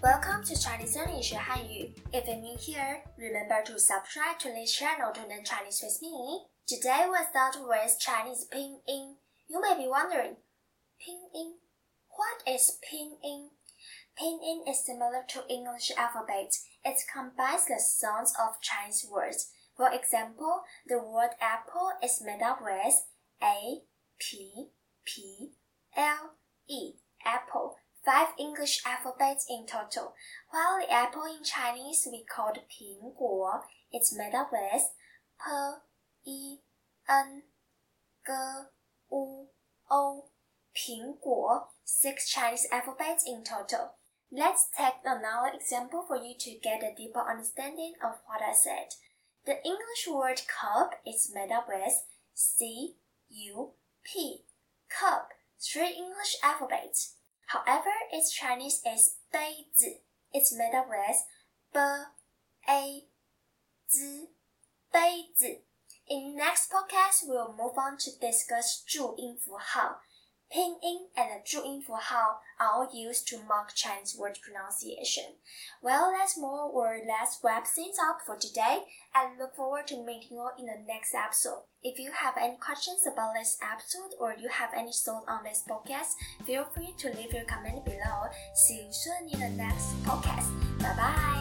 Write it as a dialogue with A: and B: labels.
A: Welcome to Chinese learning, English Hanyu. If you're new here, remember to subscribe to this channel to learn Chinese with me. Today we we'll start with Chinese Pinyin. You may be wondering, Pinyin? What is Pinyin? Pinyin is similar to English alphabet. It combines the sounds of Chinese words. For example, the word apple is made up with A, P, P, L. English alphabets in total, while the apple in Chinese we call 苹果. It's made up with p, e, n, g, u, o. 苹果, six Chinese alphabets in total. Let's take another example for you to get a deeper understanding of what I said. The English word cup is made up with C, U, P. Cup, three English alphabets. However, its Chinese is 杯子. It's made up with b, a, z, 杯子. In next podcast, we'll move on to discuss 注音符号. Pinyin and the 注音符号 are all used to mark Chinese word pronunciation. Well, that's more or less wrap things up for today. I look forward to meeting you in the next episode. If you have any questions about this episode or you have any thoughts on this podcast, feel free to leave your comment below. See you soon in the next podcast. Bye bye.